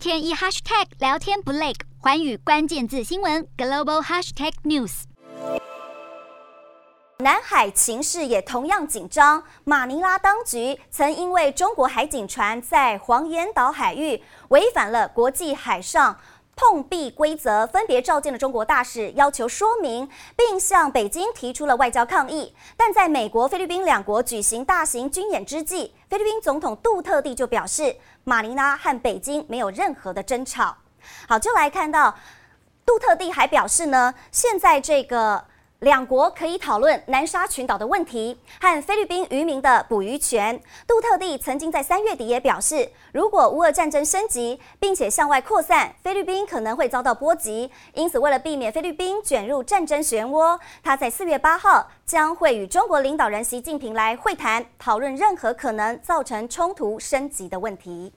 天一 hashtag 聊天不累，环宇关键字新闻 global hashtag news。南海情势也同样紧张，马尼拉当局曾因为中国海警船在黄岩岛海域违反了国际海上碰壁规则，分别召见了中国大使，要求说明，并向北京提出了外交抗议。但在美国、菲律宾两国举行大型军演之际，菲律宾总统杜特地就表示，马尼拉和北京没有任何的争吵。好，就来看到杜特地还表示呢，现在这个。两国可以讨论南沙群岛的问题和菲律宾渔民的捕鱼权。杜特地曾经在三月底也表示，如果乌俄战争升级并且向外扩散，菲律宾可能会遭到波及。因此，为了避免菲律宾卷入战争漩涡，他在四月八号将会与中国领导人习近平来会谈，讨论任何可能造成冲突升级的问题。